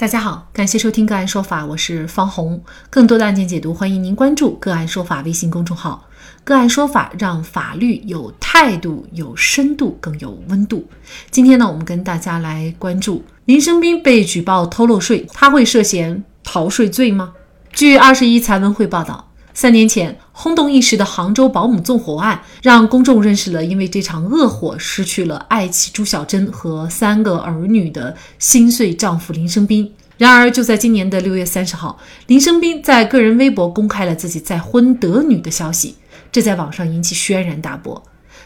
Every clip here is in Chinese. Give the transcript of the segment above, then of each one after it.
大家好，感谢收听个案说法，我是方红。更多的案件解读，欢迎您关注个案说法微信公众号。个案说法让法律有态度、有深度、更有温度。今天呢，我们跟大家来关注林生斌被举报偷漏税，他会涉嫌逃税罪吗？据二十一财文会报道。三年前轰动一时的杭州保姆纵火案，让公众认识了因为这场恶火失去了爱妻朱小珍和三个儿女的心碎丈夫林生斌。然而，就在今年的六月三十号，林生斌在个人微博公开了自己再婚得女的消息，这在网上引起轩然大波。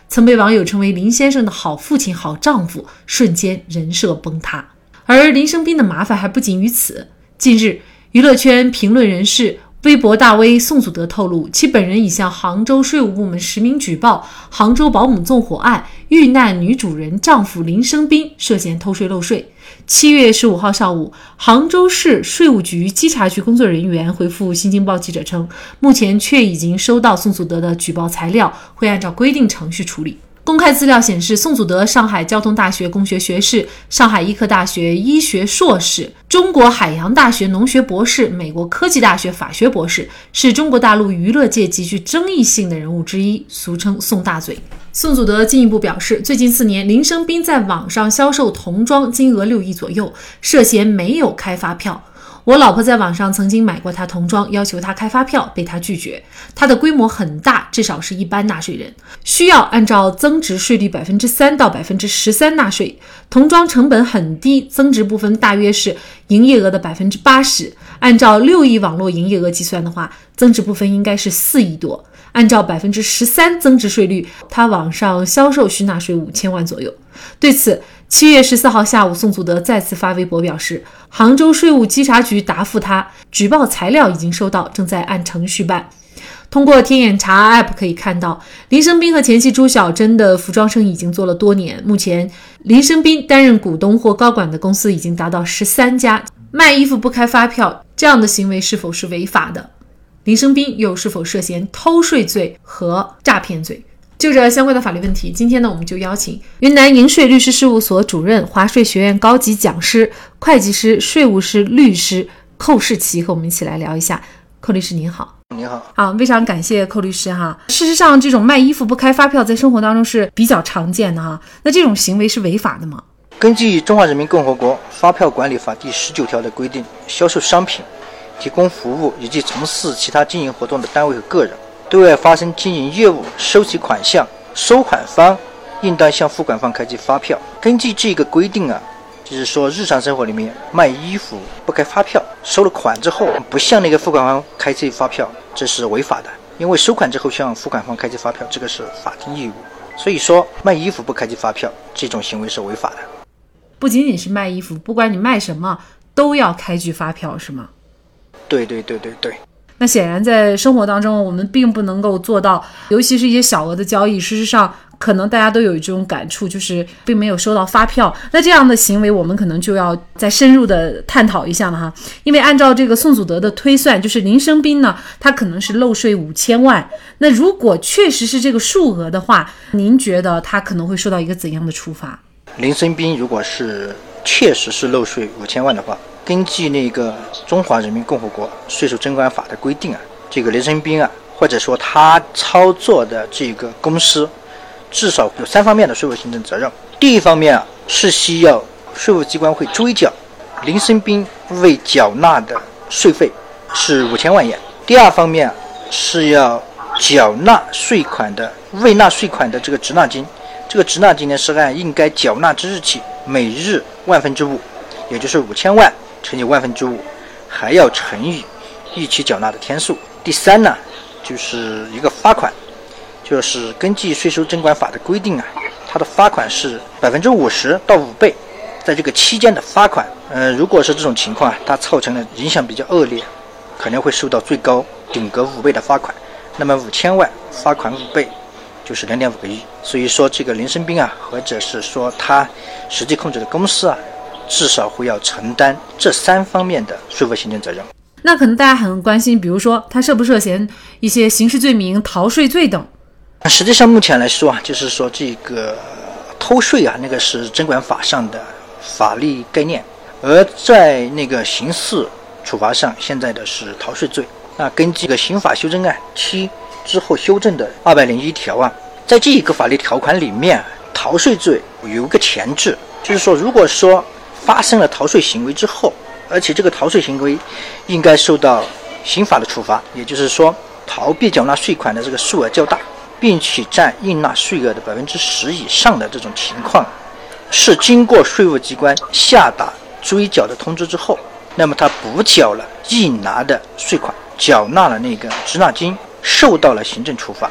曾被网友称为林先生的好父亲、好丈夫，瞬间人设崩塌。而林生斌的麻烦还不仅于此。近日，娱乐圈评论人士。微博大 V 宋祖德透露，其本人已向杭州税务部门实名举报杭州保姆纵火案遇难女主人丈夫林生斌涉嫌偷税漏税。七月十五号上午，杭州市税务局稽查局工作人员回复《新京报》记者称，目前确已经收到宋祖德的举报材料，会按照规定程序处理。公开资料显示，宋祖德上海交通大学工学学士、上海医科大学医学硕士、中国海洋大学农学博士、美国科技大学法学博士，是中国大陆娱乐界极具争议性的人物之一，俗称“宋大嘴”。宋祖德进一步表示，最近四年，林生斌在网上销售童装，金额六亿左右，涉嫌没有开发票。我老婆在网上曾经买过他童装，要求他开发票，被他拒绝。他的规模很大，至少是一般纳税人，需要按照增值税率百分之三到百分之十三纳税。童装成本很低，增值部分大约是营业额的百分之八十。按照六亿网络营业额计算的话，增值部分应该是四亿多。按照百分之十三增值税率，他网上销售需纳税五千万左右。对此，七月十四号下午，宋祖德再次发微博表示，杭州税务稽查局答复他，举报材料已经收到，正在按程序办。通过天眼查 App 可以看到，林生斌和前妻朱小珍的服装生意已经做了多年。目前，林生斌担任股东或高管的公司已经达到十三家。卖衣服不开发票，这样的行为是否是违法的？林生斌又是否涉嫌偷税罪和诈骗罪？就这相关的法律问题，今天呢，我们就邀请云南盈税律师事务所主任、华税学院高级讲师、会计师、税务师、律师寇世奇和我们一起来聊一下。寇律师您好，您好，好，非常感谢寇律师哈。事实上，这种卖衣服不开发票，在生活当中是比较常见的哈。那这种行为是违法的吗？根据《中华人民共和国发票管理法》第十九条的规定，销售商品。提供服务以及从事其他经营活动的单位和个人，对外发生经营业务、收取款项，收款方应当向付款方开具发票。根据这个规定啊，就是说日常生活里面卖衣服不开发票，收了款之后不向那个付款方开具发票，这是违法的。因为收款之后向付款方开具发票，这个是法定义务。所以说卖衣服不开具发票这种行为是违法的。不仅仅是卖衣服，不管你卖什么都要开具发票，是吗？对对对对对，那显然在生活当中，我们并不能够做到，尤其是一些小额的交易。事实上，可能大家都有这种感触，就是并没有收到发票。那这样的行为，我们可能就要再深入的探讨一下了哈。因为按照这个宋祖德的推算，就是林生斌呢，他可能是漏税五千万。那如果确实是这个数额的话，您觉得他可能会受到一个怎样的处罚？林生斌如果是确实是漏税五千万的话。根据那个《中华人民共和国税收征管法》的规定啊，这个林生斌啊，或者说他操作的这个公司，至少有三方面的税务行政责任。第一方面啊，是需要税务机关会追缴林生斌未缴纳的税费是五千万元；第二方面是要缴纳税款的未纳税款的这个滞纳金，这个滞纳金呢是按应该缴纳之日起每日万分之五，也就是五千万。乘以万分之五，还要乘以逾期缴纳的天数。第三呢，就是一个罚款，就是根据税收征管法的规定啊，它的罚款是百分之五十到五倍，在这个期间的罚款，呃，如果是这种情况啊，它造成的影响比较恶劣，可能会受到最高顶格五倍的罚款。那么五千万罚款五倍，就是两点五个亿。所以说，这个林生斌啊，或者是说他实际控制的公司啊。至少会要承担这三方面的税务行政责任。那可能大家很关心，比如说他涉不涉嫌一些刑事罪名、逃税罪等？实际上目前来说啊，就是说这个偷税啊，那个是征管法上的法律概念。而在那个刑事处罚上，现在的是逃税罪。那根据个刑法修正案七之后修正的二百零一条啊，在这一个法律条款里面，逃税罪有一个前置，就是说，如果说发生了逃税行为之后，而且这个逃税行为应该受到刑法的处罚，也就是说，逃避缴纳税款的这个数额较大，并且占应纳税额的百分之十以上的这种情况，是经过税务机关下达追缴的通知之后，那么他补缴了应纳的税款。缴纳了那个滞纳金，受到了行政处罚。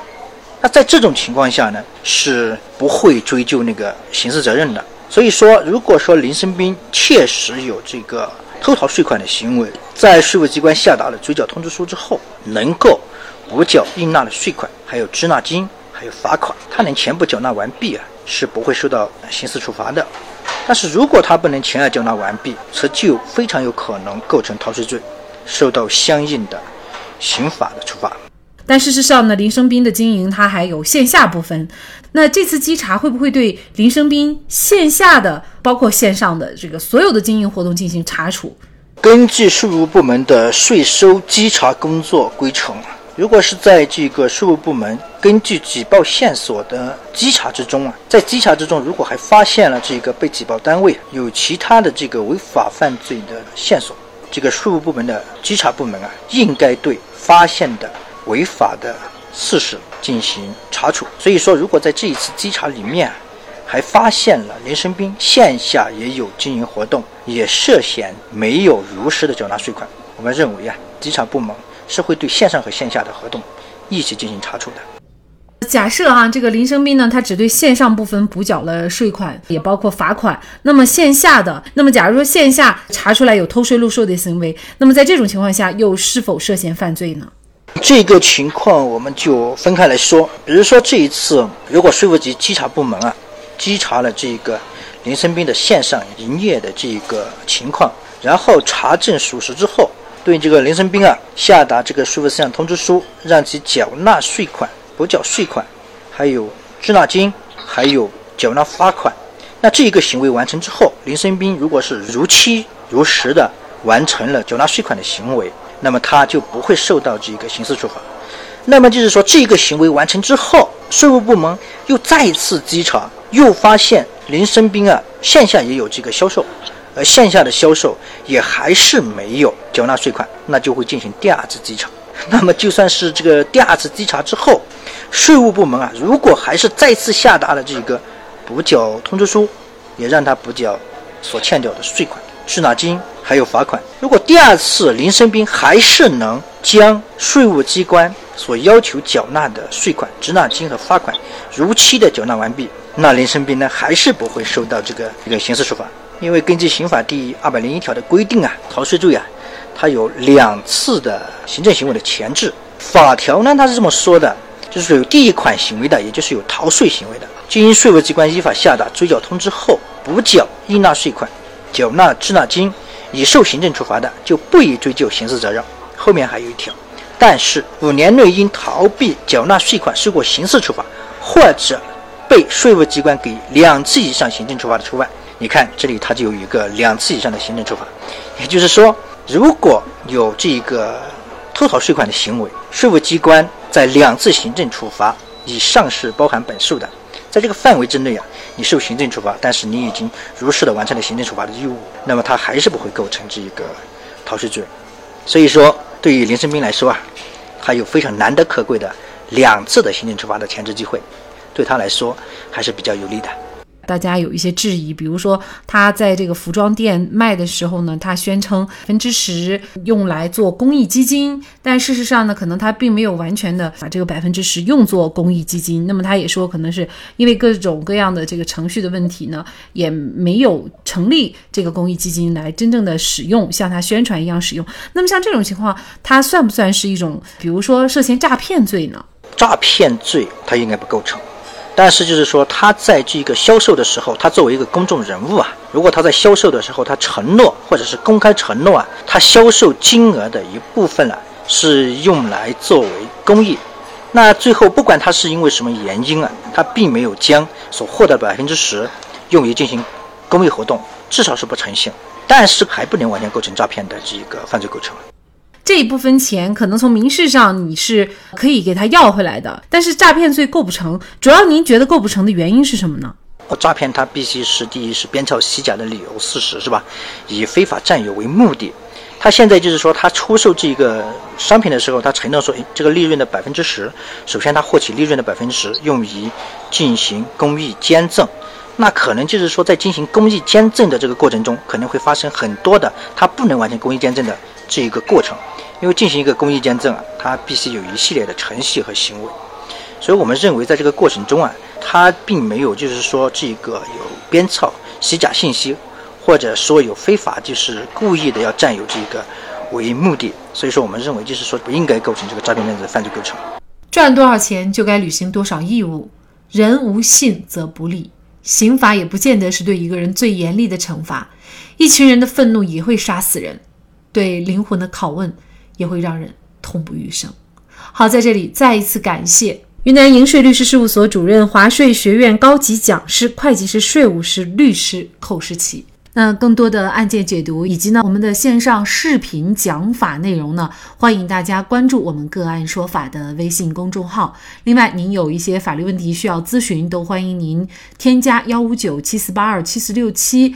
那在这种情况下呢，是不会追究那个刑事责任的。所以说，如果说林生斌确实有这个偷逃税款的行为，在税务机关下达了追缴通知书之后，能够补缴应纳的税款，还有滞纳金，还有罚款，他能全部缴纳完毕啊，是不会受到刑事处罚的。但是如果他不能全额缴纳完毕，则就非常有可能构成逃税罪，受到相应的。刑法的处罚，但事实上呢，林生斌的经营它还有线下部分。那这次稽查会不会对林生斌线下的，包括线上的这个所有的经营活动进行查处？根据税务部门的税收稽查工作规程，如果是在这个税务部门根据举报线索的稽查之中啊，在稽查之中，如果还发现了这个被举报单位有其他的这个违法犯罪的线索，这个税务部门的稽查部门啊，应该对。发现的违法的事实进行查处，所以说，如果在这一次稽查里面还发现了林生斌线下也有经营活动，也涉嫌没有如实的缴纳税款，我们认为啊，稽查部门是会对线上和线下的活动一起进行查处的。假设哈，这个林生斌呢，他只对线上部分补缴了税款，也包括罚款。那么线下的，那么假如说线下查出来有偷税漏税的行为，那么在这种情况下，又是否涉嫌犯罪呢？这个情况我们就分开来说。比如说这一次，如果税务局稽查部门啊，稽查了这个林生斌的线上营业的这个情况，然后查证属实之后，对这个林生斌啊下达这个税务事项通知书，让其缴纳税款。补缴税款，还有滞纳金，还有缴纳罚款。那这一个行为完成之后，林生斌如果是如期如实的完成了缴纳税款的行为，那么他就不会受到这个刑事处罚。那么就是说，这个行为完成之后，税务部门又再次稽查，又发现林生斌啊线下也有这个销售，而线下的销售也还是没有缴纳税款，那就会进行第二次稽查。那么就算是这个第二次稽查之后，税务部门啊，如果还是再次下达了这个补缴通知书，也让他补缴所欠掉的税款、滞纳金还有罚款。如果第二次林生斌还是能将税务机关所要求缴纳的税款、滞纳金和罚款如期的缴纳完毕，那林生斌呢还是不会受到这个这个刑事处罚，因为根据刑法第二百零一条的规定啊，逃税罪啊。它有两次的行政行为的前置，法条呢，它是这么说的，就是有第一款行为的，也就是有逃税行为的，经税务机关依法下达追缴通知后，补缴应纳税款、缴纳滞纳金，已受行政处罚的，就不予追究刑事责任。后面还有一条，但是五年内因逃避缴纳税款受过刑事处罚，或者被税务机关给两次以上行政处罚的除外。你看这里，它就有一个两次以上的行政处罚，也就是说。如果有这个偷逃税款的行为，税务机关在两次行政处罚以上是包含本数的，在这个范围之内啊，你受行政处罚，但是你已经如实的完成了行政处罚的义务，那么他还是不会构成这个逃税罪。所以说，对于林生斌来说啊，他有非常难得可贵的两次的行政处罚的前置机会，对他来说还是比较有利的。大家有一些质疑，比如说他在这个服装店卖的时候呢，他宣称百分之十用来做公益基金，但事实上呢，可能他并没有完全的把这个百分之十用作公益基金。那么他也说，可能是因为各种各样的这个程序的问题呢，也没有成立这个公益基金来真正的使用，像他宣传一样使用。那么像这种情况，他算不算是一种，比如说涉嫌诈骗罪呢？诈骗罪他应该不构成。但是就是说，他在这个销售的时候，他作为一个公众人物啊，如果他在销售的时候，他承诺或者是公开承诺啊，他销售金额的一部分呢是用来作为公益，那最后不管他是因为什么原因啊，他并没有将所获得百分之十用于进行公益活动，至少是不诚信。但是还不能完全构成诈骗的这个犯罪构成。这一部分钱可能从民事上你是可以给他要回来的，但是诈骗罪构不成。主要您觉得构不成的原因是什么呢？诈骗它必须是第一是编造虚假的理由事实是吧？以非法占有为目的。他现在就是说，他出售这个商品的时候，他承诺说，这个利润的百分之十，首先他获取利润的百分之十用于进行公益捐赠。那可能就是说，在进行公益捐赠的这个过程中，可能会发生很多的他不能完成公益捐赠的这一个过程。因为进行一个公益捐赠啊，它必须有一系列的程序和行为，所以我们认为在这个过程中啊，它并没有就是说这个有编造虚假信息，或者说有非法就是故意的要占有这个为目的，所以说我们认为就是说不应该构成这个诈骗骗子的犯罪构成。赚多少钱就该履行多少义务，人无信则不立，刑法也不见得是对一个人最严厉的惩罚，一群人的愤怒也会杀死人，对灵魂的拷问。也会让人痛不欲生。好，在这里再一次感谢云南盈税律师事务所主任、华税学院高级讲师、会计师、税务师、律师寇世奇。那更多的案件解读以及呢我们的线上视频讲法内容呢，欢迎大家关注我们个案说法的微信公众号。另外，您有一些法律问题需要咨询，都欢迎您添加幺五九七四八二七四六七。